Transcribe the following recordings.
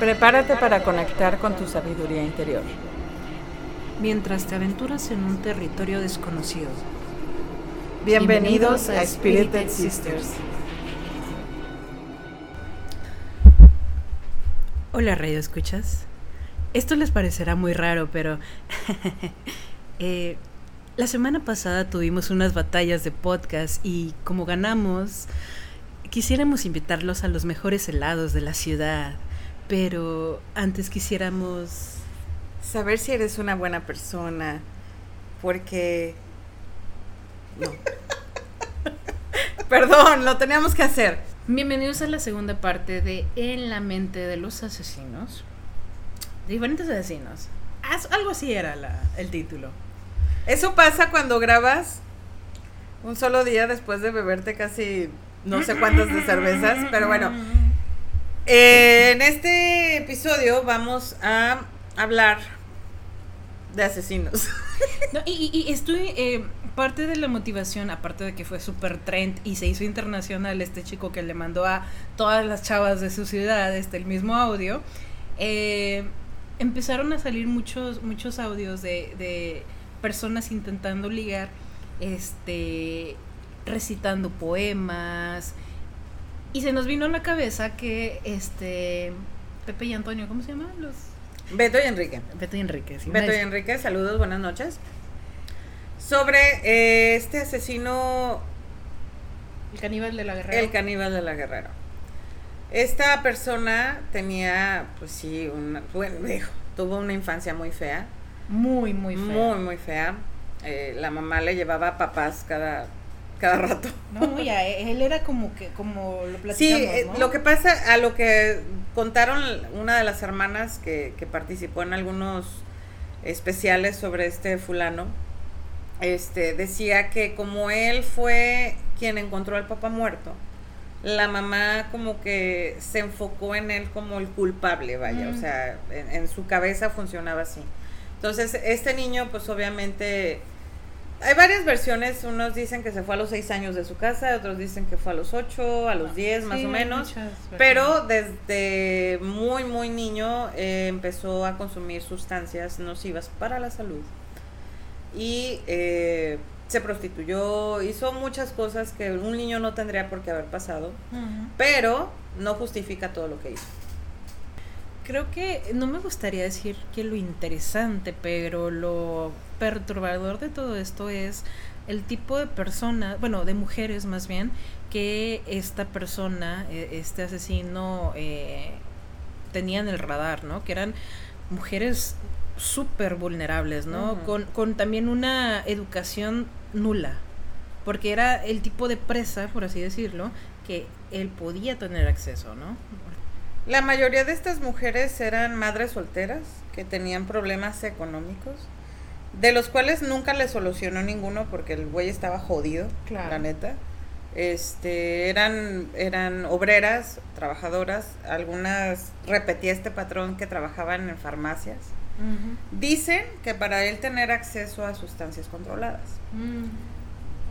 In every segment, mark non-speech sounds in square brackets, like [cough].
Prepárate para conectar con tu sabiduría interior. Mientras te aventuras en un territorio desconocido. Bienvenidos a Spirited Sisters. Hola, Radio Escuchas. Esto les parecerá muy raro, pero [laughs] eh, la semana pasada tuvimos unas batallas de podcast y como ganamos, quisiéramos invitarlos a los mejores helados de la ciudad pero antes quisiéramos saber si eres una buena persona, porque... No. [laughs] Perdón, lo teníamos que hacer. Bienvenidos a la segunda parte de En la mente de los asesinos. Diferentes asesinos. Algo así era el título. Eso pasa cuando grabas un solo día después de beberte casi no sé cuántas de cervezas, pero bueno, en este episodio vamos a hablar de asesinos. [laughs] y, estoy, eh, parte de la motivación, aparte de que fue super trend y se hizo internacional este chico que le mandó a todas las chavas de su ciudad este, el mismo audio, eh, empezaron a salir muchos, muchos audios de, de personas intentando ligar, este, recitando poemas, y se nos vino a la cabeza que este Pepe y Antonio, ¿cómo se llaman los? Beto y Enrique. Beto y Enrique, sí. Beto y Enrique, saludos, buenas noches. Sobre eh, este asesino. El caníbal de la guerrera. El caníbal de la guerrera. Esta persona tenía, pues sí, una, bueno, [laughs] tuvo una infancia muy fea. Muy, muy fea. Muy, muy fea. Eh, la mamá le llevaba papás cada cada rato. No, ya, él era como que, como lo platicamos, Sí, eh, lo que pasa, a lo que contaron una de las hermanas que, que participó en algunos especiales sobre este fulano, este, decía que como él fue quien encontró al papá muerto, la mamá como que se enfocó en él como el culpable, vaya, o sea, en, en, su cabeza funcionaba así. Entonces, este niño, pues obviamente hay varias versiones, unos dicen que se fue a los seis años de su casa, otros dicen que fue a los ocho, a los diez más o menos, pero desde muy muy niño eh, empezó a consumir sustancias nocivas para la salud y eh, se prostituyó, hizo muchas cosas que un niño no tendría por qué haber pasado, pero no justifica todo lo que hizo creo que no me gustaría decir que lo interesante, pero lo perturbador de todo esto es el tipo de personas, bueno, de mujeres más bien, que esta persona, e, este asesino, eh, tenía en el radar, ¿no? Que eran mujeres súper vulnerables, ¿no? con, con también una educación nula, porque era el tipo de presa, por así decirlo, que él podía tener acceso, ¿no? La mayoría de estas mujeres eran madres solteras que tenían problemas económicos, de los cuales nunca le solucionó ninguno porque el güey estaba jodido, la neta. Este, eran, eran obreras, trabajadoras, algunas repetía este patrón que trabajaban en farmacias. Dicen que para él tener acceso a sustancias controladas. Mm.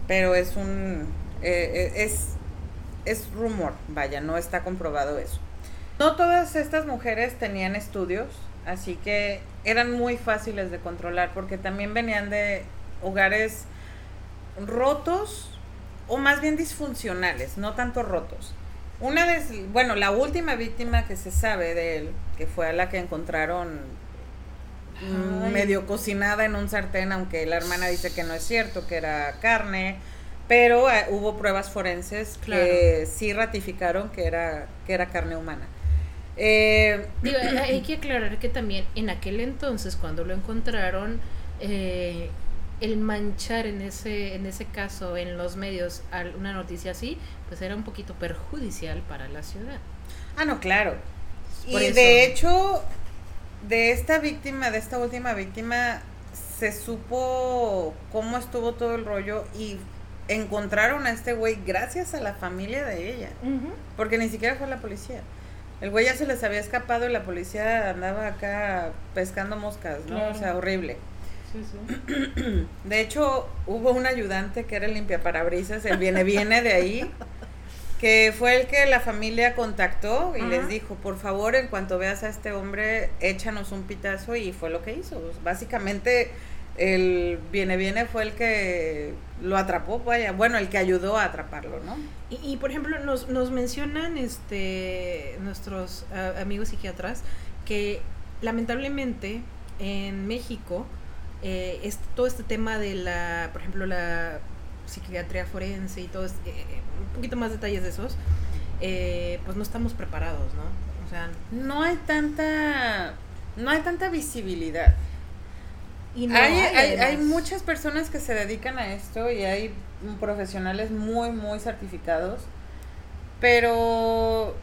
Pero es un eh, eh, es, es rumor, vaya, no está comprobado eso. No todas estas mujeres tenían estudios, así que eran muy fáciles de controlar porque también venían de hogares rotos o más bien disfuncionales, no tanto rotos. Una de, bueno, la última víctima que se sabe de él, que fue a la que encontraron medio cocinada en un sartén, aunque la hermana dice que no es cierto, que era carne, pero eh, hubo pruebas forenses que sí ratificaron que era, que era carne humana. Eh, hay que aclarar que también en aquel entonces, cuando lo encontraron, eh, el manchar en ese, en ese caso en los medios una noticia así, pues era un poquito perjudicial para la ciudad. Ah, no, claro. y de hecho, de esta víctima, de esta última víctima, se supo cómo estuvo todo el rollo y encontraron a este güey gracias a la familia de ella, porque ni siquiera fue la policía. El güey ya se les había escapado y la policía andaba acá pescando moscas, ¿no? O sea, horrible. Sí, sí. [clears throat] De hecho, hubo un ayudante que era el limpiaparabrisas, el viene viene de ahí, que fue el que la familia contactó y les dijo, por favor, en cuanto veas a este hombre, échanos un pitazo y fue lo que hizo. Básicamente, el viene viene fue el que lo atrapó, vaya, bueno, el que ayudó a atraparlo, ¿no? Y, por ejemplo, nos, nos mencionan este nuestros amigos psiquiatras que lamentablemente en México eh, es, todo este tema de la, por ejemplo, la psiquiatría forense y todo, eh, un poquito más detalles de esos, eh, pues no estamos preparados, ¿no? O sea, no hay tanta, no hay tanta visibilidad. Y no hay, hay, hay, muchas personas que se dedican a esto y hay profesionales muy, muy certificados, pero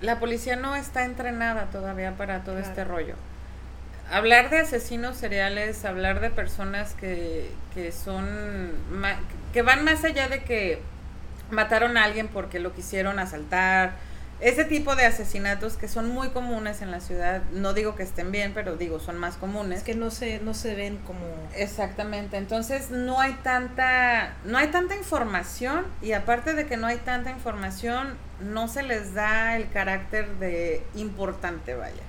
la policía no está entrenada todavía para todo este rollo. Hablar de asesinos seriales, hablar de personas que, que son, que van más allá de que mataron a alguien porque lo quisieron asaltar, ese tipo de asesinatos que son muy comunes en la ciudad, no digo que estén bien, pero digo, son más comunes. Es que no se, no se ven como... Exactamente, entonces no hay tanta, no hay tanta información y aparte de que no hay tanta información, no se les da el carácter de importante, vaya.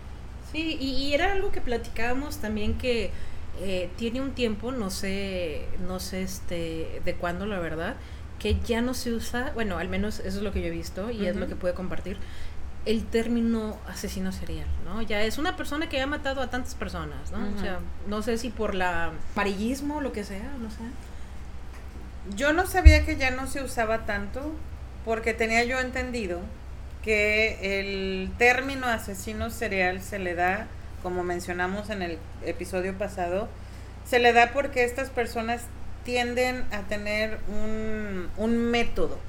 Sí, y, era algo que platicábamos también que eh, tiene un tiempo, no sé, no sé este, de cuándo la verdad, que ya no se usa, bueno, al menos eso es lo que yo he visto y es lo que puedo compartir, el término asesino serial, ¿no? Ya es una persona que ha matado a tantas personas, ¿no? O sea, no sé si por la parillismo o lo que sea, no sé. Yo no sabía que ya no se usaba tanto porque tenía yo entendido que el término asesino serial se le da, como mencionamos en el episodio pasado, se le da porque estas personas tienden a tener un, un método.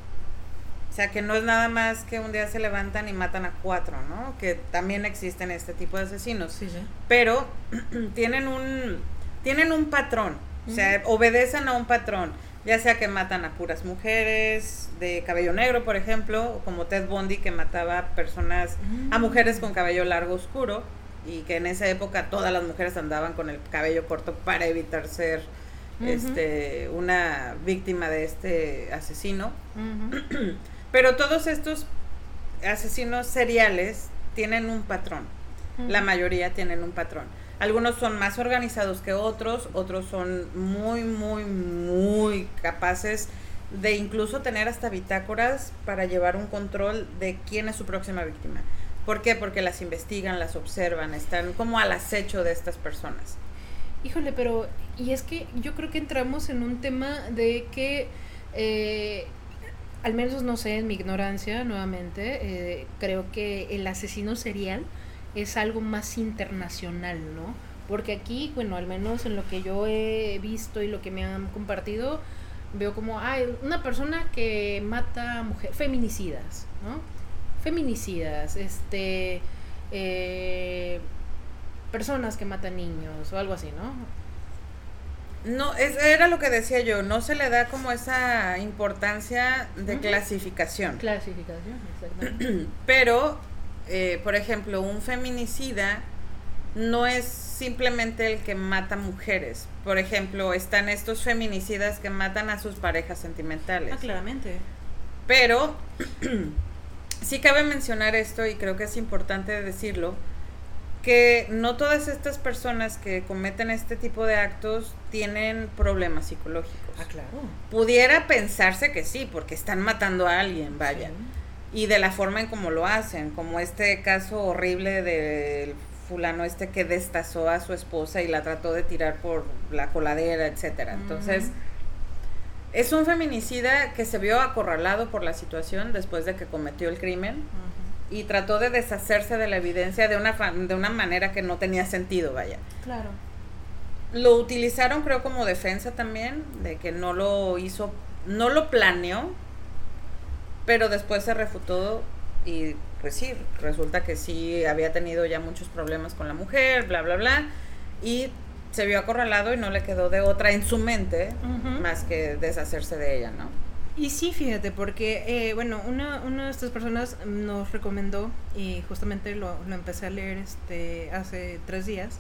O sea, que no es nada más que un día se levantan y matan a cuatro, ¿no? Que también existen este tipo de asesinos. Sí, sí. Pero [clears throat] tienen un, tienen un patrón. O sea, obedecen a un patrón ya sea que matan a puras mujeres de cabello negro, por ejemplo, como Ted Bundy que mataba personas, a mujeres con cabello largo oscuro, y que en esa época todas las mujeres andaban con el cabello corto para evitar ser este, una víctima de este asesino. [clears throat] Pero todos estos asesinos seriales tienen un patrón, la mayoría tienen un patrón. Algunos son más organizados que otros, otros son muy, muy, muy capaces de incluso tener hasta bitácoras para llevar un control de quién es su próxima víctima. ¿Por qué? Porque las investigan, las observan, están como al acecho de estas personas. Híjole, pero y es que yo creo que entramos en un tema de que, eh, al menos no sé, en mi ignorancia nuevamente, eh, creo que el asesino serial es algo más internacional, ¿no? Porque aquí, bueno, al menos en lo que yo he visto y lo que me han compartido, veo como, hay una persona que mata mujeres, feminicidas, ¿no? Feminicidas, este, eh, personas que matan niños o algo así, ¿no? No, es, era lo que decía yo, no se le da como esa importancia de clasificación. Clasificación, exactamente. [clears throat] Pero eh, por ejemplo, un feminicida no es simplemente el que mata mujeres. Por ejemplo, están estos feminicidas que matan a sus parejas sentimentales. Ah, claramente. Pero [clears throat] sí cabe mencionar esto y creo que es importante decirlo, que no todas estas personas que cometen este tipo de actos tienen problemas psicológicos. Ah, claro. Pudiera pensarse que sí, porque están matando a alguien, vaya y de la forma en cómo lo hacen, como este caso horrible del fulano este que destazó a su esposa y la trató de tirar por la coladera, etcétera. Entonces, es un feminicida que se vio acorralado por la situación después de que cometió el crimen y trató de deshacerse de la evidencia de una de una manera que no tenía sentido, vaya. Claro. Lo utilizaron creo como defensa también de que no lo hizo, no lo planeó, pero después se refutó y pues sí, resulta que sí había tenido ya muchos problemas con la mujer, bla, bla, bla, y se vio acorralado y no le quedó de otra en su mente más que deshacerse de ella, ¿no? Y sí, fíjate, porque, eh, bueno, una, una de estas personas nos recomendó, y justamente lo, lo empecé a leer este, hace tres días,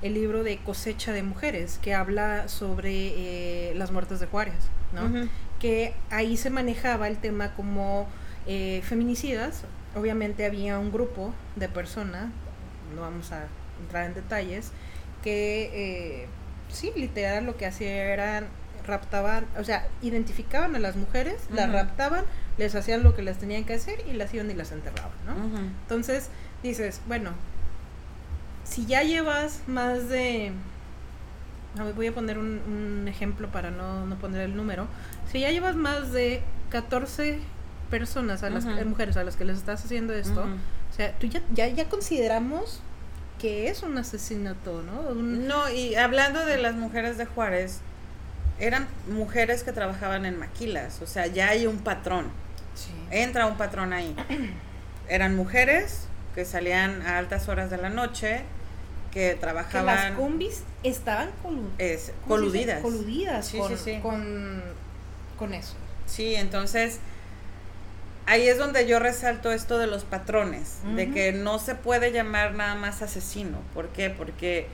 el libro de Cosecha de Mujeres, que habla sobre eh, las muertes de Juárez, ¿no? Que ahí se manejaba el tema como eh, feminicidas, obviamente había un grupo de personas, no vamos a entrar en detalles, que eh, sí, literal lo que hacían eran raptaban, o sea, identificaban a las mujeres, las raptaban, les hacían lo que les tenían que hacer y las iban y las enterraban, ¿no? Entonces dices, bueno, si ya llevas más de voy a poner un, ejemplo para no, no, poner el número. Si ya llevas más de 14 personas, a las mujeres a las que les estás haciendo esto, o sea, tú ya, ya, ya consideramos que es un asesinato, ¿no? No, y hablando de las mujeres de Juárez, eran mujeres que trabajaban en maquilas, o sea, ya hay un patrón. Entra un patrón ahí. [clears throat] Eran mujeres que salían a altas horas de la noche, que trabajaban... Que las combis estaban coludidas. Coludidas con, con, eso. Sí, entonces ahí es donde yo resalto esto de los patrones, de que no se puede llamar nada más asesino. ¿Por qué? Porque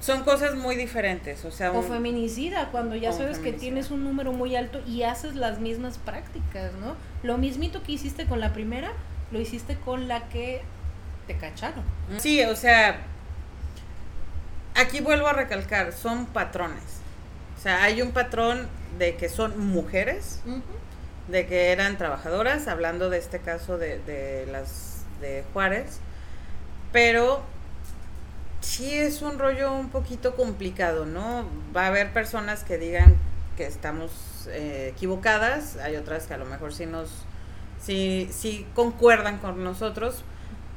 son cosas muy diferentes, o sea... O feminicida, cuando ya sabes que tienes un número muy alto y haces las mismas prácticas, ¿no? Lo mismito que hiciste con la primera, lo hiciste con la que te cacharon. Sí, o sea, aquí vuelvo a recalcar, son patrones. O sea, hay un patrón de que son mujeres, de que eran trabajadoras, hablando de este caso de, de las de Juárez, pero sí es un rollo un poquito complicado, ¿no? Va a haber personas que digan que estamos eh, equivocadas, hay otras que a lo mejor sí nos, sí, sí concuerdan con nosotros,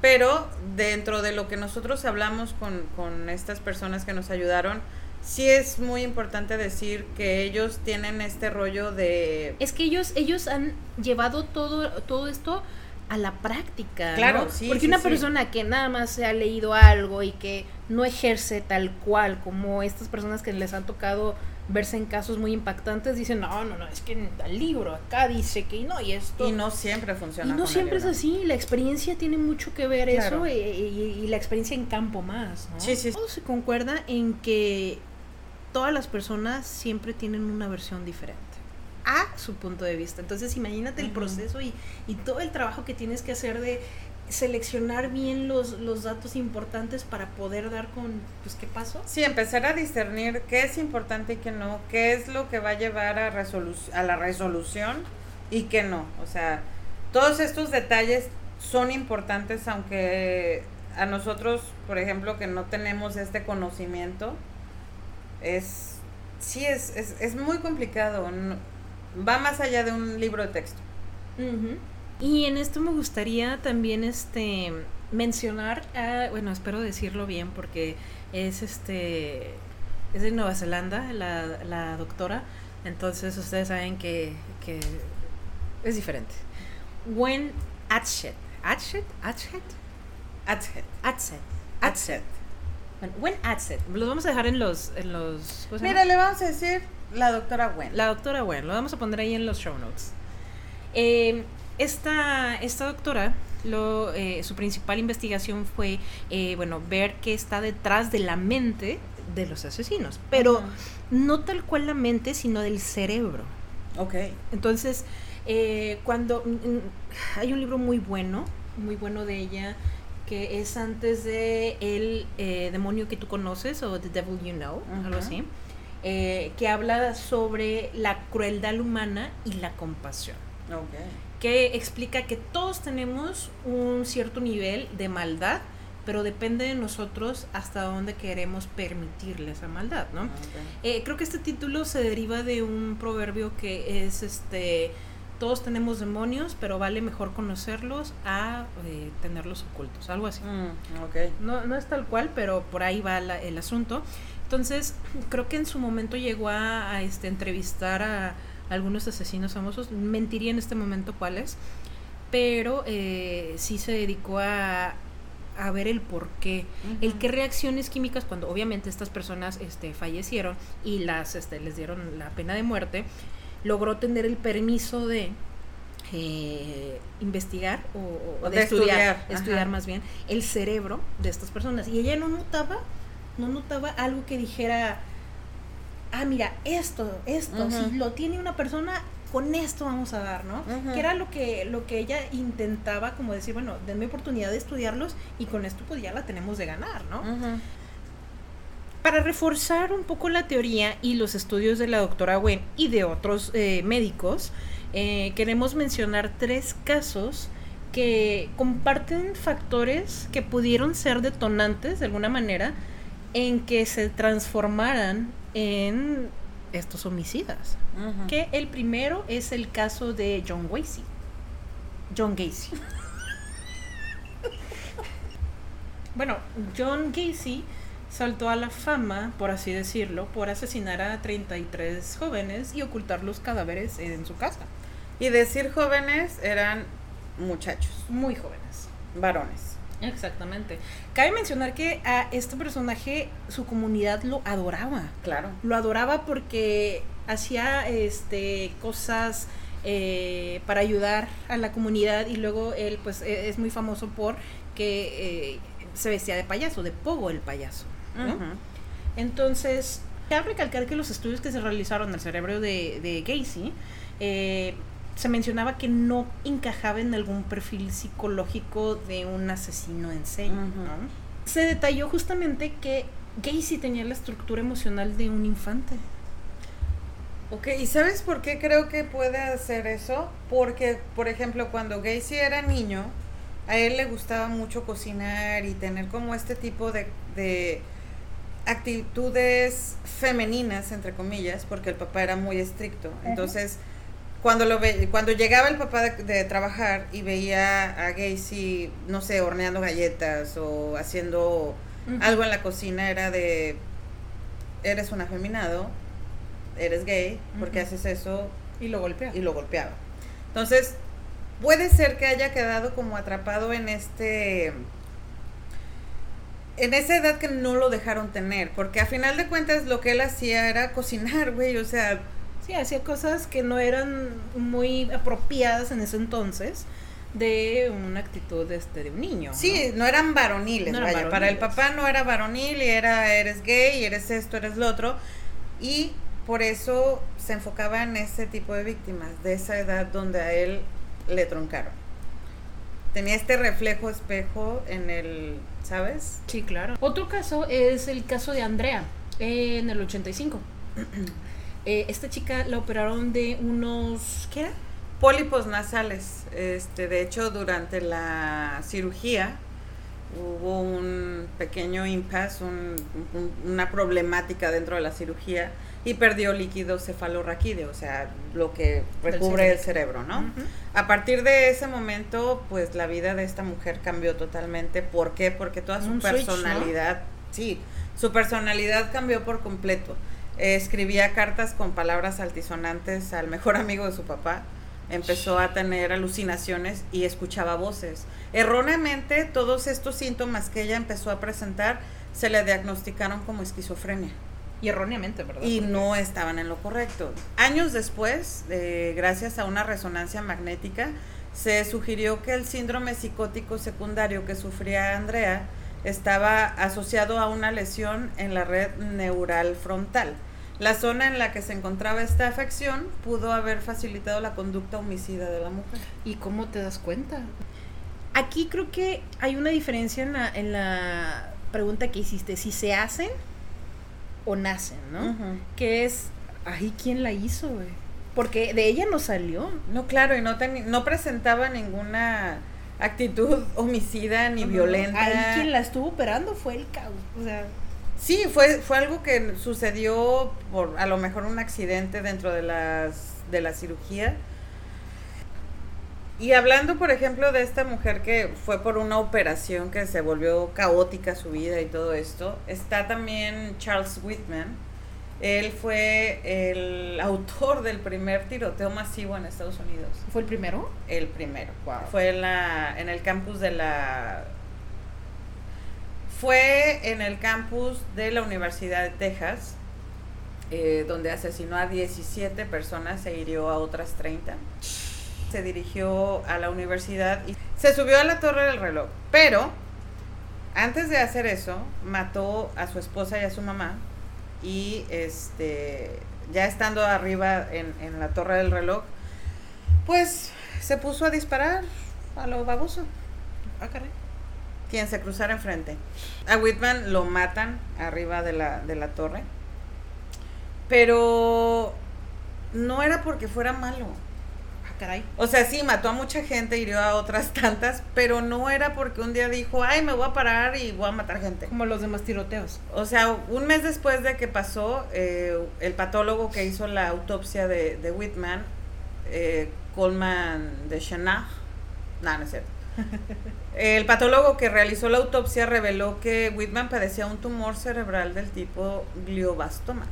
pero dentro de lo que nosotros hablamos con, con estas personas que nos ayudaron, sí es muy importante decir que ellos tienen este rollo de... Es que ellos, ellos han llevado todo, todo esto a la práctica. Claro, sí. Porque una persona que nada más se ha leído algo y que no ejerce tal cual como estas personas que les han tocado verse en casos muy impactantes dicen, no, no, no, es que en el libro acá dice que no, y esto... Y no siempre funciona. Y no siempre es así, la experiencia tiene mucho que ver eso y, la experiencia en campo más, ¿no? Sí, sí. Todo se concuerda en que todas las personas siempre tienen una versión diferente a su punto de vista. Entonces imagínate el proceso y, y todo el trabajo que tienes que hacer de seleccionar bien los, los datos importantes para poder dar con, pues, ¿qué pasó? Sí, empezar a discernir qué es importante y qué no, qué es lo que va a llevar a, a la resolución y qué no. O sea, todos estos detalles son importantes, aunque a nosotros, por ejemplo, que no tenemos este conocimiento, es, sí, es, es, es muy complicado. Va más allá de un libro de texto. Y en esto me gustaría también este mencionar, bueno, espero decirlo bien porque es este es de Nueva Zelanda la, la doctora, entonces ustedes saben que, que es diferente. When Atshet, Atshet, Atshet, Atshet, Atshet, Atshet. Bueno, When Atshet, los vamos a dejar en los en los Mira, le vamos a decir la doctora Wen. La doctora Wen, lo vamos a poner ahí en los show notes. Eh, esta, esta doctora, lo, eh, su principal investigación fue, eh, bueno, ver qué está detrás de la mente de los asesinos, pero no tal cual la mente, sino del cerebro. Ok. Entonces, eh, cuando mm, mm, hay un libro muy bueno, muy bueno de ella, que es antes de El demonio que tú conoces o The Devil You Know, algo así, que habla sobre la crueldad humana y la compasión. Okay que explica que todos tenemos un cierto nivel de maldad, pero depende de nosotros hasta dónde queremos permitirle esa maldad, ¿no? Eh, creo que este título se deriva de un proverbio que es este todos tenemos demonios, pero vale mejor conocerlos a eh, tenerlos ocultos, algo así. Mm, no, no es tal cual, pero por ahí va el asunto. Entonces, creo que en su momento llegó a este, entrevistar a, algunos asesinos famosos, mentiría en este momento cuáles, pero eh, sí se dedicó a, a ver el por qué, el qué reacciones químicas cuando obviamente estas personas este, fallecieron y las este, les dieron la pena de muerte, logró tener el permiso de eh, investigar o, de, estudiar, estudiar, más bien el cerebro de estas personas. Y ella no notaba no notaba algo que dijera ah, mira, esto, esto, si lo tiene una persona, con esto vamos a dar, ¿no? Que era lo que, lo que ella intentaba, como decir, bueno, denme oportunidad de estudiarlos y con esto pues ya la tenemos de ganar, ¿no? Para reforzar un poco la teoría y los estudios de la doctora Wen y de otros eh, médicos, eh, queremos mencionar tres casos que comparten factores que pudieron ser detonantes de alguna manera en que se transformaran en estos homicidas. Que el primero es el caso de John Gacy. John Gacy. [laughs] bueno, John Gacy saltó a la fama, por así decirlo, por asesinar a 33 jóvenes y ocultar los cadáveres en su casa. Y decir jóvenes eran muchachos. Muy jóvenes. Varones. Exactamente. Cabe mencionar que a este personaje su comunidad lo adoraba. Claro. Lo adoraba porque hacía este cosas eh, para ayudar a la comunidad y luego él pues e, es muy famoso por que eh, se vestía de payaso, de Pogo el payaso. Entonces, cabe recalcar que los estudios que se realizaron en el cerebro de, de Gacy eh, se mencionaba que no encajaba en algún perfil psicológico de un asesino en serie. Se detalló justamente que Gacy tenía la estructura emocional de un infante. Ok, ¿y sabes por qué creo que puede hacer eso? Porque, por ejemplo, cuando Gacy era niño, a él le gustaba mucho cocinar y tener como este tipo de, de actitudes femeninas, entre comillas, porque el papá era muy estricto. Entonces, cuando lo ve, cuando llegaba el papá de, trabajar y veía a Gacy, no sé, horneando galletas o haciendo algo en la cocina, era de, eres un afeminado, eres gay, porque haces eso? Y lo golpeaba. Y lo golpeaba. Entonces, puede ser que haya quedado como atrapado en este en esa edad que no lo dejaron tener, porque a final de cuentas lo que él hacía era cocinar, güey, o sea, hacía cosas que no eran muy apropiadas en ese entonces de una actitud este, de un niño. Sí, no, eran varoniles, vaya. Para el papá no era varonil y era eres gay, eres esto, eres lo otro. Y por eso se enfocaba en ese tipo de víctimas, de esa edad donde a él le troncaron. Tenía este reflejo espejo en el, ¿sabes? Sí, claro. Otro caso es el caso de Andrea, en el 85. [clears throat] Eh, esta chica la operaron de unos, ¿qué era? Pólipos nasales. Este, de hecho, durante la cirugía hubo un pequeño impasse, una problemática dentro de la cirugía y perdió líquido cefalorraquídeo, o sea, lo que recubre el cerebro, ¿no? A partir de ese momento, pues la vida de esta mujer cambió totalmente. ¿Por qué? Porque toda su personalidad, sí, su personalidad cambió por completo escribía cartas con palabras altisonantes al mejor [laughs] amigo de su papá. Empezó a tener alucinaciones y escuchaba voces. Erróneamente, todos estos síntomas que ella empezó a presentar se le diagnosticaron como esquizofrenia. Y erróneamente, ¿verdad? Y no estaban en lo correcto. Años después, eh, gracias a una resonancia magnética, se sugirió que el síndrome psicótico secundario que sufría Andrea estaba asociado a una lesión en la red neural frontal la zona en la que se encontraba esta afección pudo haber facilitado la conducta homicida de la mujer. ¿Y cómo te das cuenta? Aquí creo que hay una diferencia en la, en la pregunta que hiciste, si se hacen o nacen, ¿no? Que es, ay, ¿quién la hizo, güey? Porque de ella no salió. No, claro, y no, no presentaba ninguna actitud homicida ni violenta. Ahí quien la estuvo operando fue el caos, o sea... Sí, fue, fue algo que sucedió por a lo mejor un accidente dentro de, las, de la cirugía. Y hablando, por ejemplo, de esta mujer que fue por una operación que se volvió caótica su vida y todo esto, está también Charles Whitman. Él fue el autor del primer tiroteo masivo en Estados Unidos. ¿Fue el primero? El primero. Fue en, la, en el campus de la fue en el campus de la Universidad de Texas, eh, donde asesinó a 17 personas e hirió a otras 30. Se dirigió a la universidad y se subió a la torre del reloj. Pero antes de hacer eso, mató a su esposa y a su mamá. Y este, ya estando arriba en, en la torre del reloj, Pues se puso a disparar a lo baboso. Ah. Quien se cruzara enfrente. A Whitman lo matan arriba de la, de la torre. Pero no era porque fuera malo. Ah, caray. O sea, sí, mató a mucha gente, hirió a otras [laughs] tantas, pero no era porque un día dijo, ay, me voy a parar y voy a matar gente. Como los demás tiroteos. O sea, un mes después de que pasó, eh, el patólogo que hizo la autopsia de, de Whitman, eh, Coleman de Chanach, no, no es cierto. El patólogo que realizó la autopsia reveló que Whitman padecía un tumor cerebral del tipo glioblastoma.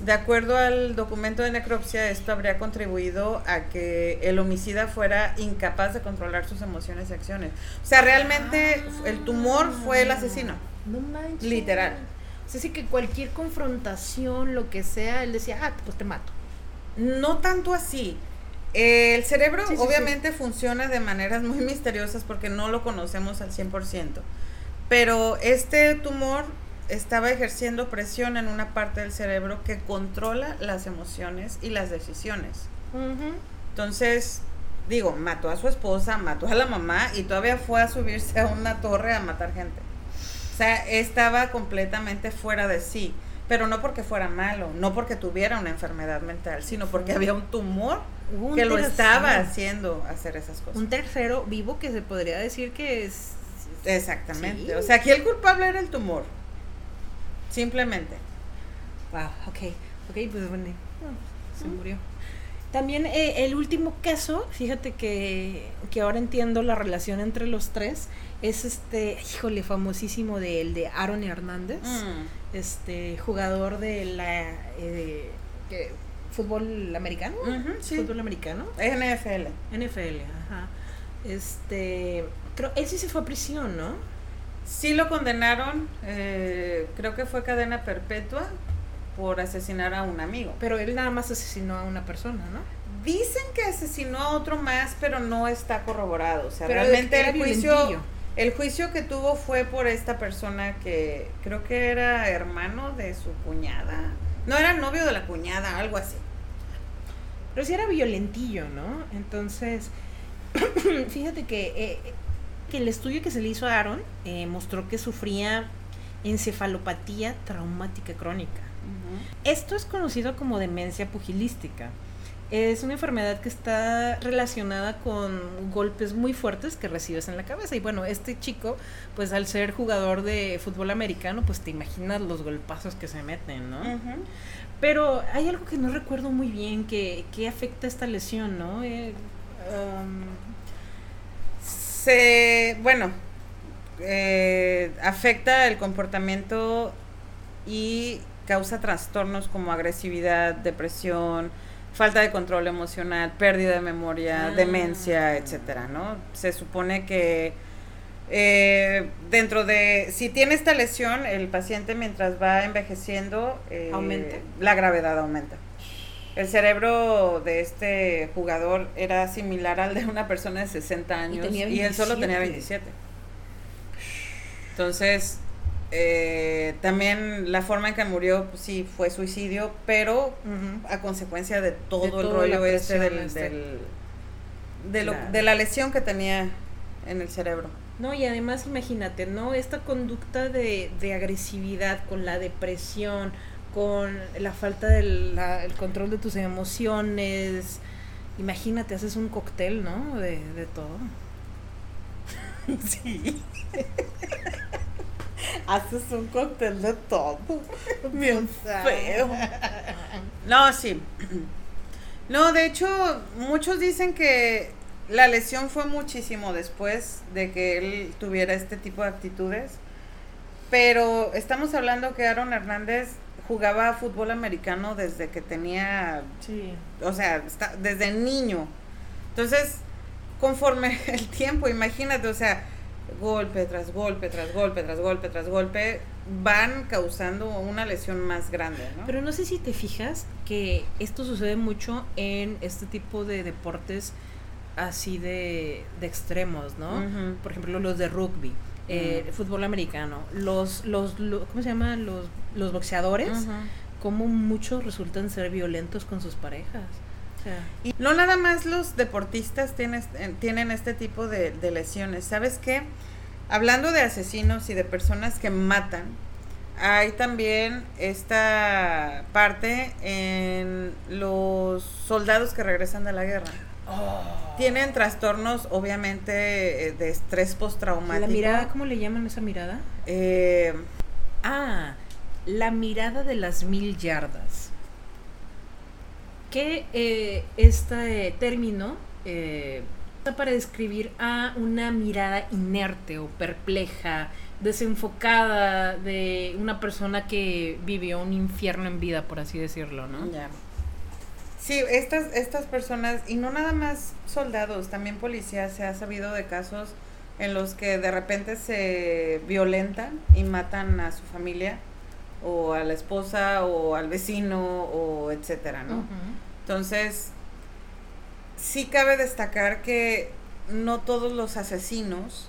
De acuerdo al documento de necropsia, esto habría contribuido a que el homicida fuera incapaz de controlar sus emociones y acciones. O sea, realmente el tumor fue el asesino. No manches. Literal. O sea, sí que cualquier confrontación, lo que sea, él decía, ah, pues te mato. No tanto así. El cerebro Sí, sí, obviamente funciona de maneras muy [laughs] misteriosas porque no lo conocemos al 100%. Pero este tumor estaba ejerciendo presión en una parte del cerebro que controla las emociones y las decisiones. Entonces, digo, mató a su esposa, mató a la mamá y todavía fue a subirse a una torre a matar gente. O sea, estaba completamente fuera de sí. Pero no porque fuera malo, no porque tuviera una enfermedad mental, sino porque había un tumor un que lo estaba haciendo hacer esas cosas. Un tercero vivo que se podría decir que es... Exactamente. Sí. O sea, aquí el culpable era el tumor. Simplemente. Wow, ok, ok, pues bueno, no, se murió. También eh, el último caso, fíjate que, que ahora entiendo la relación entre los tres, es este, híjole, famosísimo de el de Aaron Hernández, Mm. Este jugador de la eh, que- fútbol americano, sí. fútbol americano, NFL. NFL, ajá. Este, creo, él sí se fue a prisión, ¿no? Sí lo condenaron, eh, creo que fue cadena perpetua por asesinar a un amigo. Pero él nada más asesinó a una persona, ¿no? Dicen que asesinó a otro más, pero no está corroborado. O sea, Pero realmente el juicio. El juicio que tuvo fue por esta persona que creo que era hermano de su cuñada. No era novio de la cuñada, algo así. Pero sí era violentillo, ¿no? Entonces, [clears throat] fíjate que, eh, que el estudio que se le hizo a Aaron eh, mostró que sufría encefalopatía traumática crónica. Esto es conocido como demencia pugilística. Es una enfermedad que está relacionada con golpes muy fuertes que recibes en la cabeza. Y bueno, este chico, pues al ser jugador de fútbol americano, pues te imaginas los golpazos que se meten, ¿no? Pero hay algo que no recuerdo muy bien que, que afecta esta lesión, ¿no? Eh, um, Se, bueno, eh, afecta el comportamiento y causa trastornos como agresividad, depresión, falta de control emocional, pérdida de memoria, Ah. demencia, etcétera, ¿no? Se supone que eh, dentro de, si tiene esta lesión, el paciente mientras va envejeciendo, eh, ¿Aumenta? la gravedad aumenta. El cerebro de este jugador era similar al de una persona de 60 años y, tenía él solo tenía 27. 27. Entonces, eh, también la forma en que murió, pues, sí, fue suicidio, pero a consecuencia de todo, De el rollo este del, este. del- de, lo- Claro. de la lesión que tenía en el cerebro. No, y además imagínate, ¿no? Esta conducta de, de agresividad con la depresión, con la falta del la- el control de tus emociones. Imagínate, haces un cóctel, ¿no? De, de todo. [laughs] Sí. [laughs] [laughs] Haces un cóctel de todo. [laughs] Bien feo. No, sí. No, de hecho, muchos dicen que la lesión fue muchísimo después de que él tuviera este tipo de actitudes. Pero estamos hablando que Aaron Hernández jugaba fútbol americano desde que tenía Sí. o sea, está- desde niño. Entonces, conforme [laughs] el tiempo, imagínate, o sea, golpe tras golpe, tras golpe, tras golpe, tras golpe, van causando una lesión más grande, ¿no? Pero no sé si te fijas que esto sucede mucho en este tipo de deportes así de, de extremos, ¿no? Por ejemplo, los de rugby, eh, fútbol americano, los, los, lo- ¿cómo se llaman? Los, los boxeadores, como muchos resultan ser violentos con sus parejas. Y no nada más los deportistas tienen, tienen este tipo de, de lesiones. ¿Sabes qué? Hablando de asesinos y de personas que matan, hay también esta parte en los soldados que regresan de la guerra. Oh. Tienen trastornos, obviamente, eh, de estrés postraumático. ¿La mirada, cómo le llaman esa mirada? Eh, ah, la mirada de las mil yardas. Que eh, este término eh, para describir a una mirada inerte o perpleja, desenfocada de una persona que vivió un infierno en vida, por así decirlo, ¿no? Sí, estas, estas personas, y no nada más soldados, también policías, se ha sabido de casos en los que de repente se violentan y matan a su familia, o a la esposa, o al vecino, o etcétera, ¿no? Entonces, sí cabe destacar que no todos los asesinos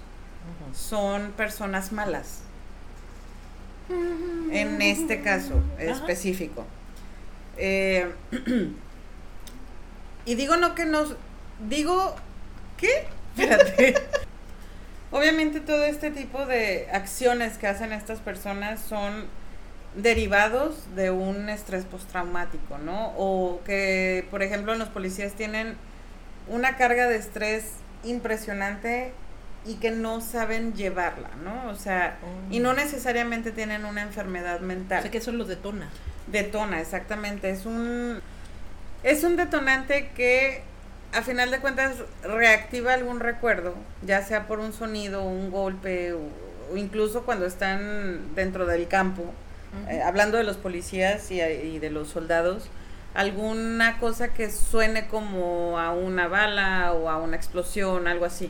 son personas malas. En este caso específico. Eh, [clears throat] y digo no que nos... Digo... ¿Qué? Espérate. [laughs] Obviamente todo este tipo de acciones que hacen estas personas son derivados de un estrés postraumático, ¿no? O que, por ejemplo, los policías tienen una carga de estrés impresionante y que no saben llevarla, ¿no? O sea, y no oh. necesariamente tienen una enfermedad mental. O sea, que eso lo detona. Detona, exactamente. Es un, es un detonante que a final de cuentas reactiva algún recuerdo, ya sea por un sonido, un golpe, o, incluso cuando están dentro del campo, eh, hablando de los policías y, y de los soldados, alguna cosa que suene como a una bala o a una explosión, algo así.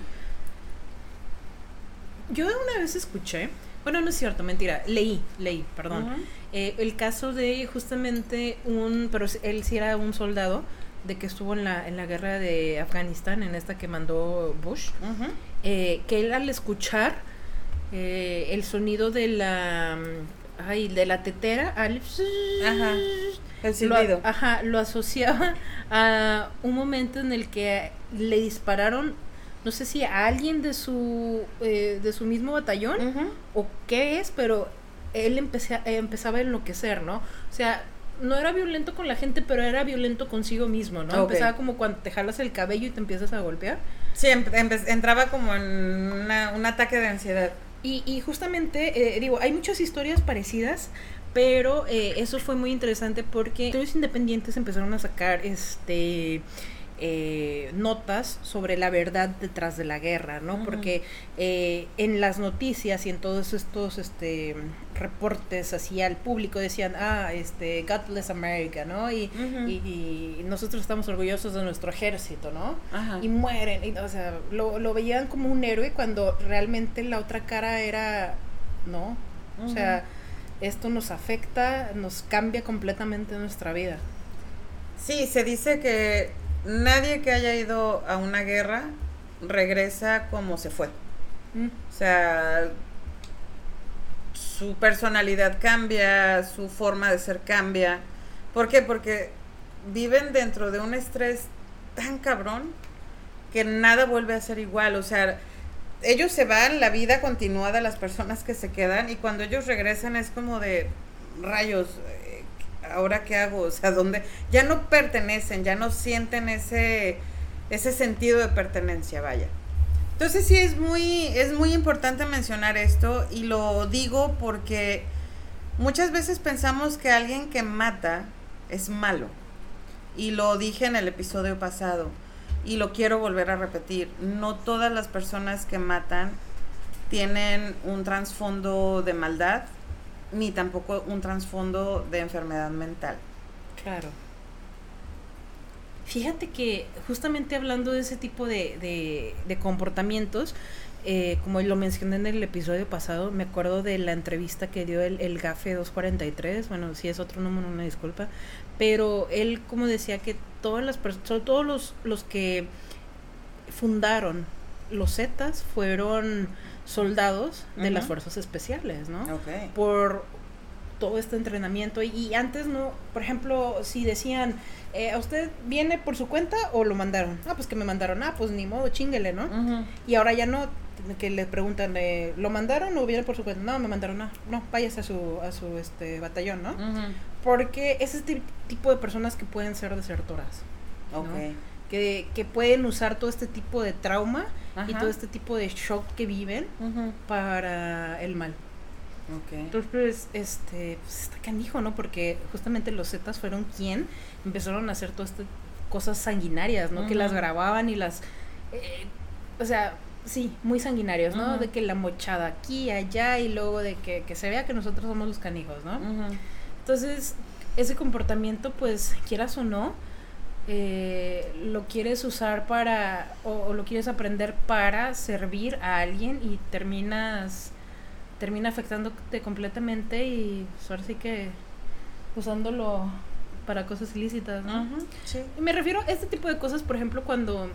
Yo una vez escuché, bueno, no es cierto, mentira, leí, leí, perdón, eh, el caso de justamente un, pero él sí era un soldado, de que estuvo en la, en la guerra de Afganistán, en esta que mandó Bush, eh, que él al escuchar eh, el sonido de la, ay, de la tetera, al... Ajá lo, ajá, lo asociaba a un momento en el que le dispararon, no sé si a alguien de su, eh, de su mismo batallón o qué es, pero él empecé, empezaba a enloquecer, ¿no? O sea, no era violento con la gente, pero era violento consigo mismo, ¿no? Empezaba como cuando te jalas el cabello y te empiezas a golpear. Sí, entraba como en un ataque de ansiedad. Y, justamente, eh, digo, hay muchas historias parecidas, pero eh, eso fue muy interesante porque los independientes empezaron a sacar este eh, notas sobre la verdad detrás de la guerra, ¿no? Porque eh, en las noticias y en todos estos este, reportes así al público decían, ah, este, God bless America, ¿no? Y, y, nosotros estamos orgullosos de nuestro ejército, ¿no? Y mueren, y, o sea, lo, lo veían como un héroe cuando realmente la otra cara era, ¿no? O sea esto nos afecta, nos cambia completamente nuestra vida. Sí, se dice que nadie que haya ido a una guerra regresa como se fue. Mm. O sea, su personalidad cambia, su forma de ser cambia. ¿Por qué? Porque viven dentro de un estrés tan cabrón que nada vuelve a ser igual. O sea, ellos se van, la vida continúa de las personas que se quedan y cuando ellos regresan es como de rayos, ahora qué hago, o sea, donde ya no pertenecen, ya no sienten ese ese sentido de pertenencia, vaya. Entonces sí es muy es muy importante mencionar esto y lo digo porque muchas veces pensamos que alguien que mata es malo. Y lo dije en el episodio pasado y lo quiero volver a repetir, no todas las personas que matan tienen un trasfondo de maldad, ni tampoco un trasfondo de enfermedad mental. Claro. Fíjate que justamente hablando de ese tipo de, de, comportamientos, eh, como lo mencioné en el episodio pasado, me acuerdo de la entrevista que dio el, el GAFE 243, bueno, si es otro número, una disculpa, pero él como decía que todas las personas, todos los, los que fundaron los Zetas fueron soldados de las fuerzas especiales, ¿no? Por todo este entrenamiento. Y, antes no, por ejemplo, si decían, eh, ¿a usted viene por su cuenta o lo mandaron? Ah, pues que me mandaron, ah, pues ni modo, chinguele, ¿no? Y ahora ya no, que le preguntan, eh, ¿lo mandaron o viene por su cuenta? No, me mandaron, no, no, váyase a su, a su este, batallón, ¿no? Porque es este tipo de personas que pueden ser desertoras. Que, que, pueden usar todo este tipo de trauma y todo este tipo de shock que viven para el mal. Entonces, este, pues está canijo, ¿no? Porque justamente los Zetas fueron quien empezaron a hacer todas estas cosas sanguinarias, ¿no? Que las grababan y las... Eh, o sea, sí, muy sanguinarios, ¿no? De que la mochada aquí, allá y luego de que, se vea que nosotros somos los canijos, ¿no? Entonces, ese comportamiento, pues, quieras o no, eh, lo quieres usar para, o, lo quieres aprender para servir a alguien y terminas termina afectándote completamente y pues, ahora sí que usándolo para cosas ilícitas, ¿no? Y me refiero a este tipo de cosas, por ejemplo, cuando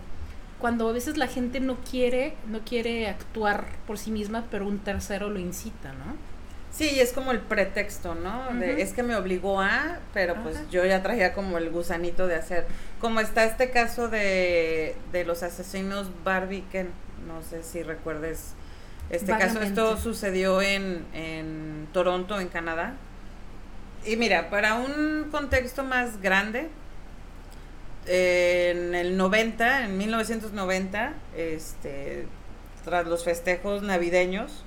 cuando a veces la gente no quiere no quiere actuar por sí misma, pero un tercero lo incita, ¿no? Sí, es como el pretexto, ¿no? es que me obligó a, pero pues yo ya traía como el gusanito de hacer. Como está este caso de, de los asesinos Barbie, que no sé si recuerdes este caso, esto sucedió en, en Toronto, en Canadá. Y mira, para un contexto más grande, en el 90, en 1990, este, tras los festejos navideños,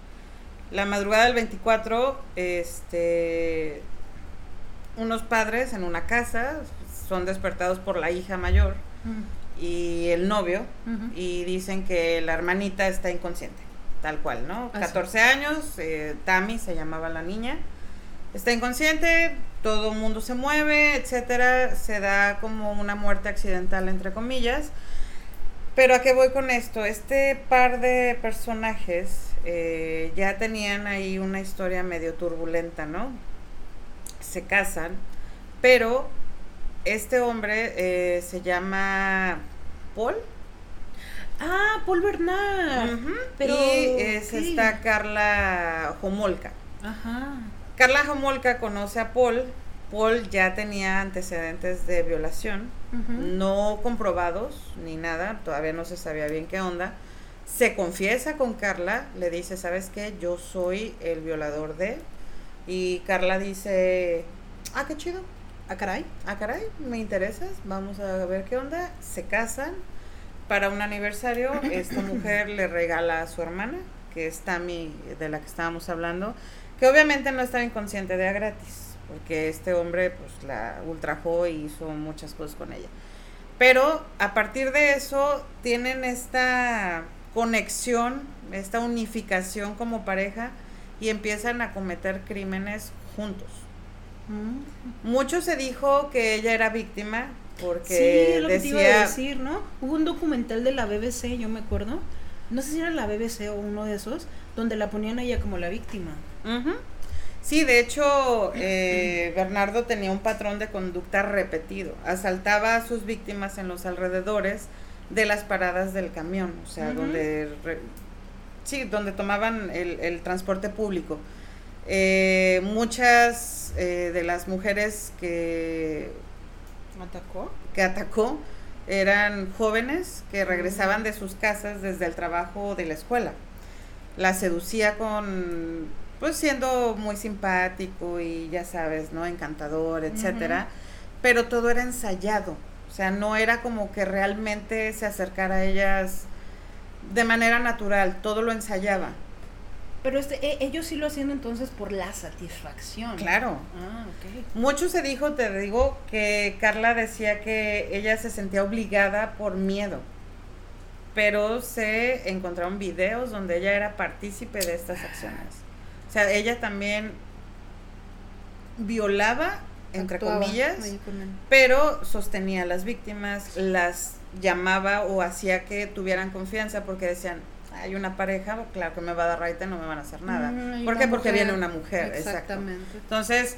la madrugada del 24, este, unos padres en una casa son despertados por la hija mayor mm. y el novio y dicen que la hermanita está inconsciente tal cual, ¿no? 14 años, eh, Tami se llamaba la niña, está inconsciente, todo el mundo se mueve, etcétera, se da como una muerte accidental, entre comillas. Pero a qué voy con esto? Este par de personajes eh, ya tenían ahí una historia medio turbulenta, ¿no? Se casan, pero este hombre eh, se llama Paul, Ah, Paul Bernard. Pero, y es esta Carla Homolka. Ajá. Carla Homolka conoce a Paul. Paul ya tenía antecedentes de violación, no comprobados ni nada, todavía no se sabía bien qué onda. Se confiesa con Carla, le dice, ¿sabes qué? Yo soy el violador de... Y Carla dice, ah, qué chido. Ah, caray. Ah, caray, me interesas, vamos a ver qué onda. Se casan, para un aniversario, [coughs] esta mujer le regala a su hermana, que es Tammy, de la que estábamos hablando, que obviamente no estaba inconsciente de a gratis, porque este hombre pues la ultrajó y hizo muchas cosas con ella. Pero a partir de eso tienen esta conexión, esta unificación como pareja y empiezan a cometer crímenes juntos. Mm. Mucho se dijo que ella era víctima, porque sí, lo que te iba a decir, ¿no? Hubo un documental de la BBC, yo me acuerdo. No sé si era la BBC o uno de esos, donde la ponían a ella como la víctima. Sí, de hecho, eh, [clears throat] Bernardo tenía un patrón de conducta repetido. Asaltaba a sus víctimas en los alrededores de las paradas del camión, o sea, donde, sí, donde tomaban el, transporte público. Eh, muchas eh, de las mujeres que ¿Atacó? Que atacó eran jóvenes que regresaban de sus casas desde el trabajo o de la escuela. La seducía con, pues siendo muy simpático y ya sabes, ¿no? Encantador, etcétera. Pero todo era ensayado. O sea, no era como que realmente se acercara a ellas de manera natural, todo lo ensayaba. Pero este, e, ellos sí lo hacían entonces por la satisfacción. Claro. Ah, Mucho se dijo, te digo, que Carla decía que ella se sentía obligada por miedo. Pero se encontraron videos donde ella era partícipe de estas acciones. O sea, ella también violaba, entre comillas, pero sostenía a las víctimas, las llamaba o hacía que tuvieran confianza porque decían, hay una pareja, claro que me va a dar raite, no me van a hacer nada. Mm, ¿Por qué? Porque viene una mujer. Exactamente. Entonces,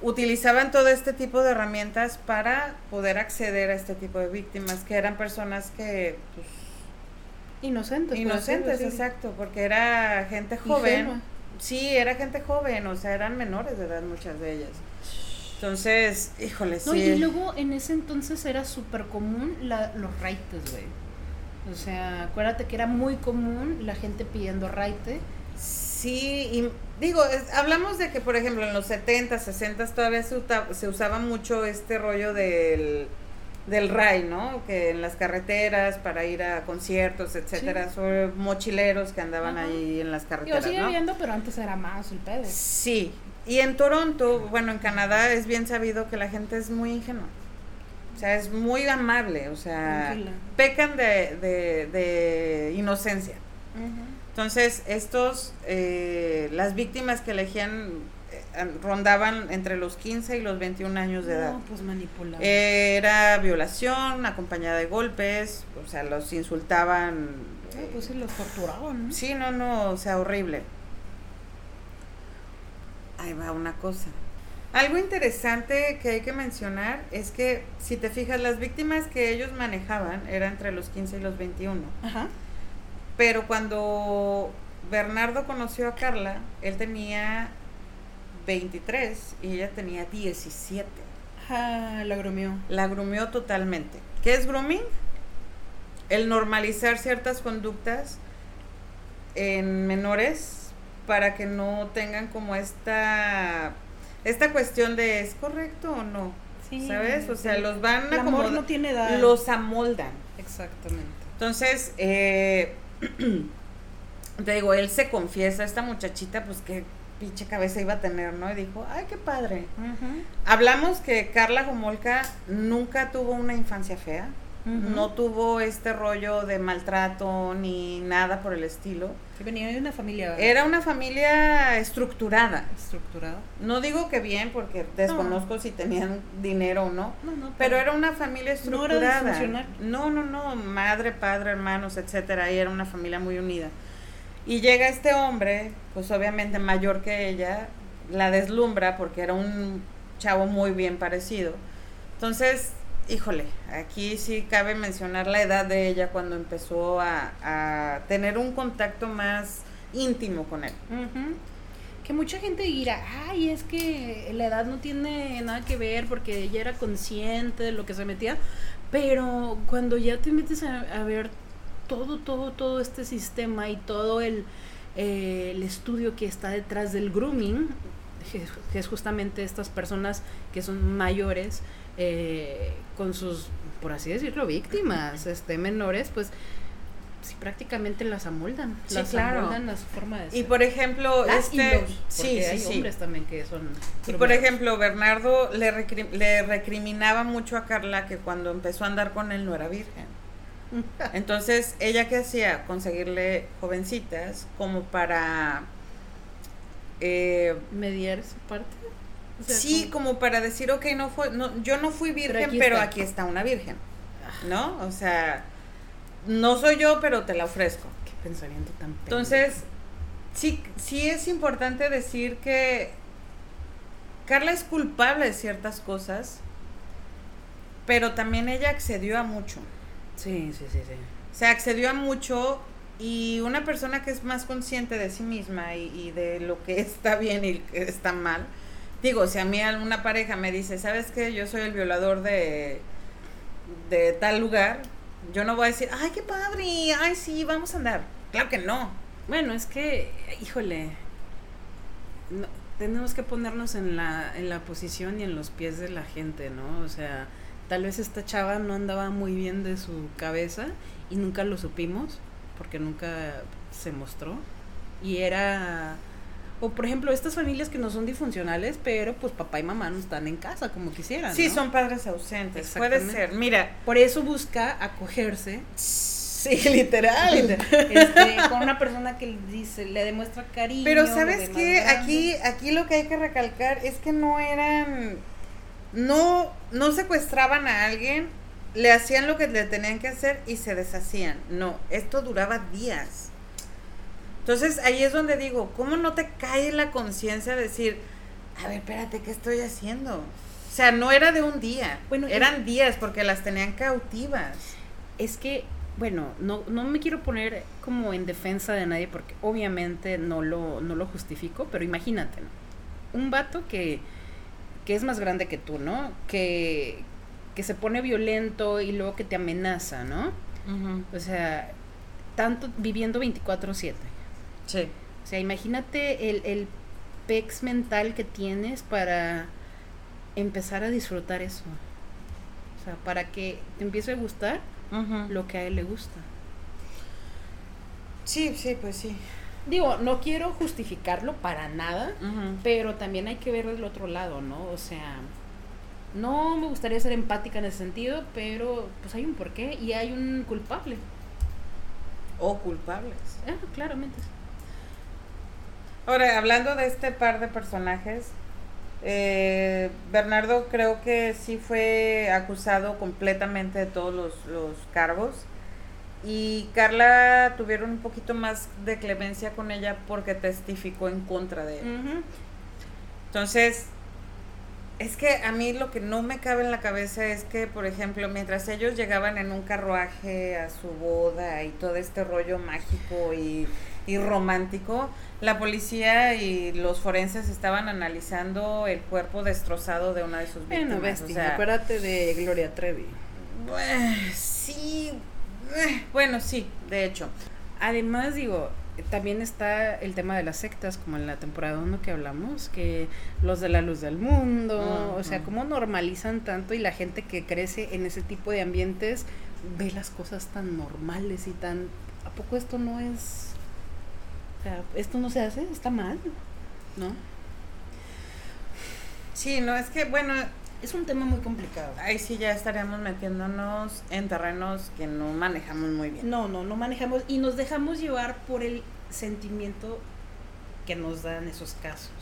utilizaban todo este tipo de herramientas para poder acceder a este tipo de víctimas, que eran personas que... Pues, inocentes. Inocentes, exacto, porque era gente joven. Sí, era gente joven, o sea, eran menores de edad muchas de ellas. Entonces, híjole, sí. y luego en ese entonces era súper común la, los raites, güey. O sea, acuérdate que era muy común la gente pidiendo raite. Sí, y digo, hablamos de que, por ejemplo, en los 70, 60 todavía se, se usaba mucho este rollo del, del RAI, ¿no? Que en las carreteras para ir a conciertos, etcétera, son mochileros que andaban ahí en las carreteras. Yo sigue viendo, pero antes era más el pedo. Sí, y en Toronto, bueno, en Canadá es bien sabido que la gente es muy ingenua. O sea, es muy amable, o sea, pecan de, de, inocencia. Entonces, estos, eh, las víctimas que elegían eh, rondaban entre los 15 y los 21 años de edad. pues manipulado. era violación acompañada de golpes, o sea, los insultaban. pues sí, los torturaban. Sí, no, no, o sea, horrible. Ahí va una cosa. Algo interesante que hay que mencionar es que, si te fijas, las víctimas que ellos manejaban eran entre los 15 y los 21. Ajá. Pero cuando Bernardo conoció a Carla, él tenía 23 y ella tenía 17. Ah, la grumió. La grumió totalmente. ¿Qué es grooming? El normalizar ciertas conductas en menores para que no tengan como esta esta cuestión de es correcto o no. ¿Sabes? O sea, los van a como no tiene edad. Los amoldan. Exactamente. Entonces, eh, [clears throat] te digo, él se confiesa, esta muchachita, pues qué pinche cabeza iba a tener, ¿no? Y dijo, ay, qué padre. Hablamos que Carla Gomolka nunca tuvo una infancia fea no tuvo este rollo de maltrato ni nada por el estilo. Venía de una familia. Era una familia estructurada. Estructurada. No digo que bien, porque desconozco si tenían dinero o no. pero, era una familia estructurada. No, no, no, madre, padre, hermanos, etcétera. Y era una familia muy unida. Y llega este hombre, pues obviamente mayor que ella, la deslumbra porque era un chavo muy bien parecido. Entonces, híjole, aquí sí cabe mencionar la edad de ella cuando empezó a, tener un contacto más íntimo con él. Que mucha gente dirá, ay, es que la edad no tiene nada que ver porque ella era consciente de lo que se metía, pero cuando ya te metes a, ver todo, todo, todo este sistema y todo el, eh, estudio que está detrás del grooming, que es justamente estas personas que son mayores, eh, con sus, por así decirlo, víctimas este, menores, pues sí, prácticamente las amoldan. las amoldan a su forma de ser. Y por ejemplo, este, sí, hay hombres también que son. Y por ejemplo, Bernardo le, le recriminaba mucho a Carla que cuando empezó a andar con él no era virgen. [laughs] Entonces, ¿ella qué hacía? Conseguirle jovencitas como para... Eh, Mediar su parte sí, como... para decir, ok, no fue, no, yo no fui virgen, pero aquí, está una virgen, ¿no? O sea, no soy yo, pero te la ofrezco. Qué pensamiento tan Entonces, sí, sí es importante decir que Carla es culpable de ciertas cosas, pero también ella accedió a mucho. Sí, sí, sí, sí. Se accedió a mucho y una persona que es más consciente de sí misma y, y de lo que [laughs] está bien y que está mal, digo, si a mí alguna pareja me dice, ¿sabes qué? Yo soy el violador de, de tal lugar, yo no voy a decir, ay, qué padre, ay, sí, vamos a andar. Claro que no. Bueno, es que, híjole, tenemos que ponernos en la, en la posición y en los pies de la gente, ¿no? O sea, tal vez esta chava no andaba muy bien de su cabeza y nunca lo supimos, porque nunca se mostró. Y era o por ejemplo, estas familias que no son disfuncionales, pero pues papá y mamá no están en casa como quisieran. Sí, son padres ausentes. Puede ser. Mira. Por eso busca acogerse. Sí, [laughs] literal. Este, con una persona que le dice, le demuestra cariño. Pero sabes qué, aquí, aquí lo que hay que recalcar es que no eran, no, no secuestraban a alguien, le hacían lo que le tenían que hacer y se deshacían. No, esto duraba días. Entonces ahí es donde digo, ¿cómo no te cae la conciencia de decir, a ver, espérate, ¿qué estoy haciendo? O sea, no era de un día, bueno, eran días porque las tenían cautivas. Es que bueno, no, no me quiero poner como en defensa de nadie porque obviamente no lo, no lo justifico, pero imagínate, un vato que, que es más grande que tú, ¿no? Que, que se pone violento y luego que te amenaza, ¿no? O sea, tanto viviendo 24/7. Sí. O sea, imagínate el, el pex mental que tienes para empezar a disfrutar eso. O sea, para que te empiece a gustar lo que a él le gusta. Sí, sí, pues sí. Digo, no quiero justificarlo para nada, pero también hay que ver el otro lado, ¿no? O sea, no me gustaría ser empática en ese sentido, pero pues hay un porqué y hay un culpable. O culpables. Ah, claramente. Ahora, hablando de este par de personajes, eh, Bernardo creo que sí fue acusado completamente de todos los, cargos. Y Carla tuvieron un poquito más de clemencia con ella porque testificó en contra de él. Entonces, es que a mí lo que no me cabe en la cabeza es que, por ejemplo, mientras ellos llegaban en un carruaje a su boda y todo este rollo mágico y, y romántico, la policía y los forenses estaban analizando el cuerpo destrozado de una de sus víctimas. Bueno, acuérdate de Gloria Trevi. sí, eh, bueno, sí, de hecho. Además, digo, también está el tema de las sectas, como en la temporada 1 que hablamos, que los de la luz del mundo, o sea, cómo normalizan tanto y la gente que crece en ese tipo de ambientes ve las cosas tan normales y tan... ¿A poco esto no es o sea, esto no se hace, está mal, ¿no? Sí, no, es que, bueno, es un tema muy complicado. Ahí sí ya estaríamos metiéndonos en terrenos que no manejamos muy bien. No, no, no manejamos y nos dejamos llevar por el sentimiento que nos dan esos casos.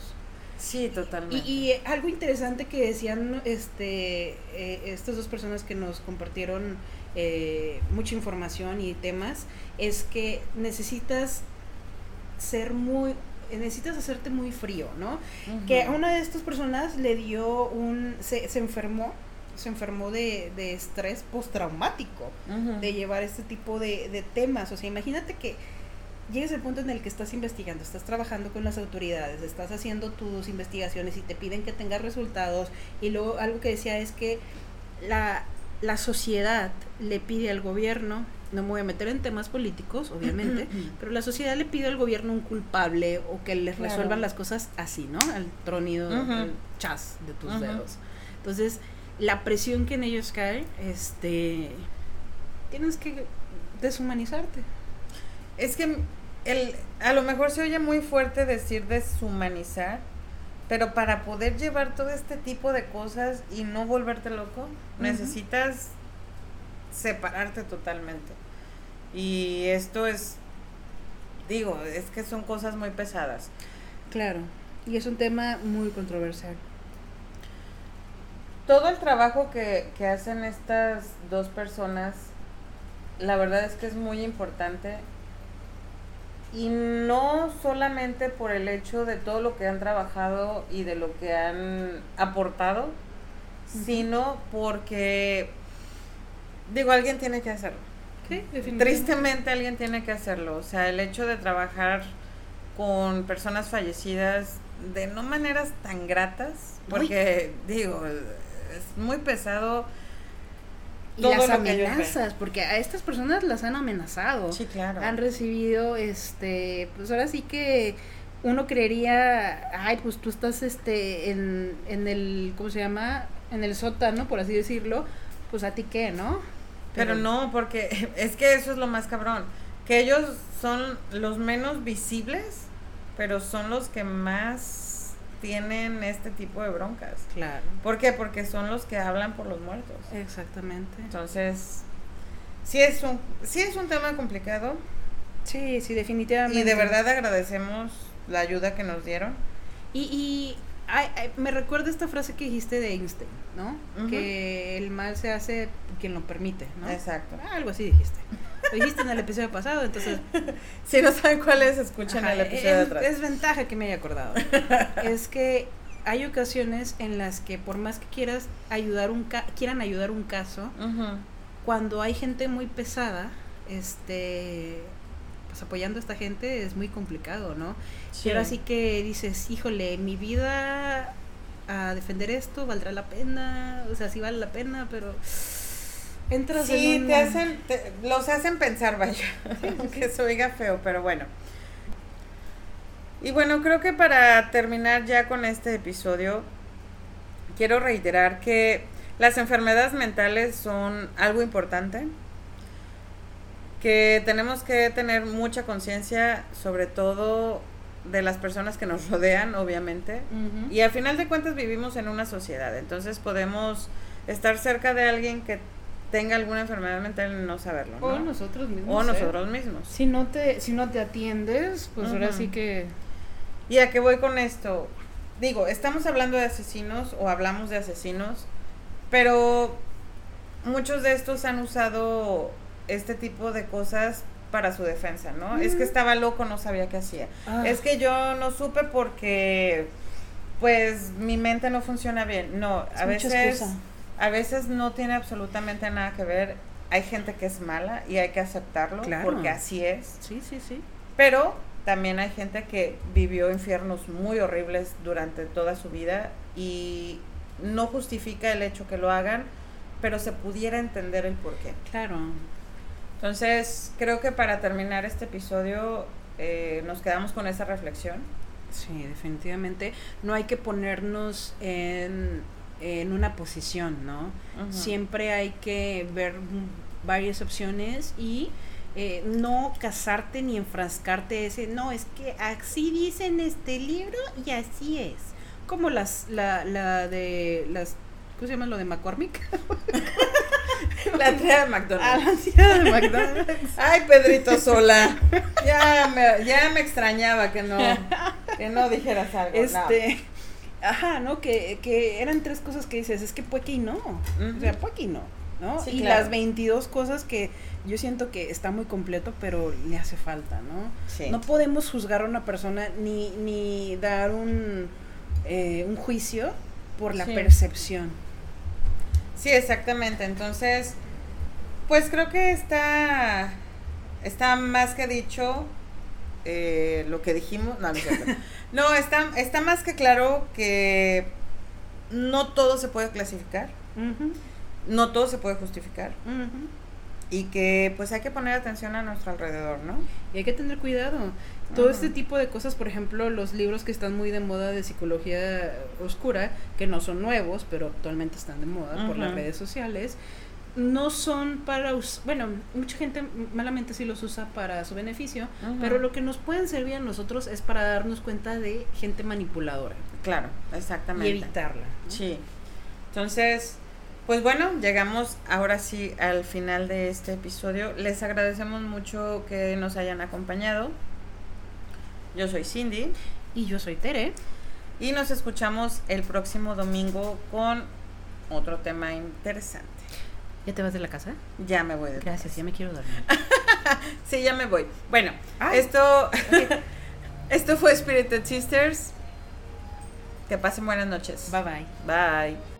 Sí, totalmente. Y, algo interesante que decían este, eh, estas dos personas que nos compartieron eh, mucha información y temas es que necesitas ser muy necesitas hacerte muy frío, ¿no? Que a una de estas personas le dio un, se, se enfermó, se enfermó de, de estrés postraumático, de llevar este tipo de, de, temas. O sea, imagínate que llegues al punto en el que estás investigando, estás trabajando con las autoridades, estás haciendo tus investigaciones y te piden que tengas resultados. Y luego algo que decía es que la, la sociedad le pide al gobierno no me voy a meter en temas políticos, obviamente, pero la sociedad le pide al gobierno un culpable o que les resuelvan las cosas así, ¿no? Al tronido, al chas de tus dedos. Entonces, la presión que en ellos cae, este, tienes que deshumanizarte. Es que el, a lo mejor se oye muy fuerte decir deshumanizar, pero para poder llevar todo este tipo de cosas y no volverte loco, necesitas separarte totalmente. Y esto es, digo, es que son cosas muy pesadas. Claro, y es un tema muy controversial. Todo el trabajo que, que hacen estas dos personas, la verdad es que es muy importante. Y no solamente por el hecho de todo lo que han trabajado y de lo que han aportado, sino porque digo, alguien tiene que hacerlo. Sí, Tristemente alguien tiene que hacerlo. O sea, el hecho de trabajar con personas fallecidas de no maneras tan gratas, porque digo, es muy pesado. Y las amenazas, porque a estas personas las han amenazado. Sí, claro. Han recibido, este, pues ahora sí que uno creería, ay, pues tú estás, este, en, en el, ¿cómo se llama? En el sótano, por así decirlo, pues a ti qué, ¿no? Pero no, porque [laughs] es que eso es lo más cabrón. Que ellos son los menos visibles, pero son los que más tienen este tipo de broncas. Claro. ¿Por qué? Porque son los que hablan por los muertos. Exactamente. Entonces, sí es un, sí es un tema complicado. Sí, sí, definitivamente. Y de verdad agradecemos la ayuda que nos dieron. Y, y me recuerda esta frase que dijiste de Einstein, ¿no? Que el mal se hace quien lo permite, ¿no? Exacto. Ah, algo así dijiste. Lo dijiste en el episodio pasado, entonces... [laughs] Si no saben cuál es, escuchen el episodio es, de atrás. Es ventaja que me haya acordado. [laughs] es que hay ocasiones en las que por más que quieras ayudar un quieran ayudar un caso, cuando hay gente muy pesada, este pues apoyando a esta gente es muy complicado, ¿no? Sí. ahora sí que dices, híjole, mi vida a defender esto valdrá la pena, o sea, sí vale la pena, pero entras sí, te hacen, los hacen pensar, vaya, [laughs] que eso oiga feo, pero bueno. Y bueno, creo que para terminar ya con este episodio, quiero reiterar que las enfermedades mentales son algo importante, que tenemos que tener mucha conciencia, sobre todo de las personas que nos [laughs] rodean, obviamente, y al final de cuentas vivimos en una sociedad, entonces podemos estar cerca de alguien que tenga alguna enfermedad mental y no saberlo. O nosotros mismos. O ¿eh? nosotros mismos. Si no te, si no te atiendes, pues ahora sí que... ¿Y a qué voy con esto? Digo, estamos hablando de asesinos o hablamos de asesinos, pero muchos de estos han usado este tipo de cosas para su defensa, ¿no? Es que estaba loco, no sabía qué hacía. Ah. Es que yo no supe porque pues mi mente no funciona bien. No, a veces a veces no tiene absolutamente nada que ver. Hay gente que es mala y hay que aceptarlo porque así es. Sí, sí, sí. Pero también hay gente que vivió infiernos muy horribles durante toda su vida y no justifica el hecho que lo hagan, pero se pudiera entender el por qué. Claro. Entonces, creo que para terminar este episodio eh, nos quedamos con esa reflexión. Sí, definitivamente. No hay que ponernos en, en una posición, ¿no? Siempre hay que ver varias opciones y eh, no casarte ni enfrascarte ese, no, es que así dice en este libro y así es. Como las, la, la de las, ¿cómo se llama lo de McCormick? [laughs] La tía de McDonald's. Ah, la tía de McDonald's. Ay, Pedrito Sola. Ya me, ya me extrañaba que no, que no dijeras algo. Este, ajá, ¿no? Que, que eran tres cosas que dices, es que puede que y no. O sea, y no. ¿no? y las 22 cosas que yo siento que está muy completo, pero le hace falta, ¿no? Sí. No podemos juzgar a una persona ni, ni dar un, eh, un juicio por la percepción. Sí, exactamente. Entonces, pues creo que está, está más que dicho eh, lo que dijimos. No, no, [laughs] está, está más que claro que no todo se puede clasificar. No todo se puede justificar. Y que pues hay que poner atención a nuestro alrededor, ¿no? Y hay que tener cuidado. Todo este tipo de cosas, por ejemplo, los libros que están muy de moda de psicología oscura, que no son nuevos, pero actualmente están de moda por las redes sociales, no son para, bueno, mucha gente malamente sí los usa para su beneficio, pero lo que nos pueden servir a nosotros es para darnos cuenta de gente manipuladora. Claro, exactamente. Y evitarla. Sí. Entonces, pues bueno, llegamos ahora sí al final de este episodio. Les agradecemos mucho que nos hayan acompañado. Yo soy Cindy. Y yo soy Tere. Y nos escuchamos el próximo domingo con otro tema interesante. ¿Ya te vas de la casa? Ya me voy de Gracias, ya me quiero dormir. [laughs] sí, ya me voy. Bueno, esto, [laughs] esto fue Spirited Sisters. Que pasen buenas noches. Bye bye. Bye.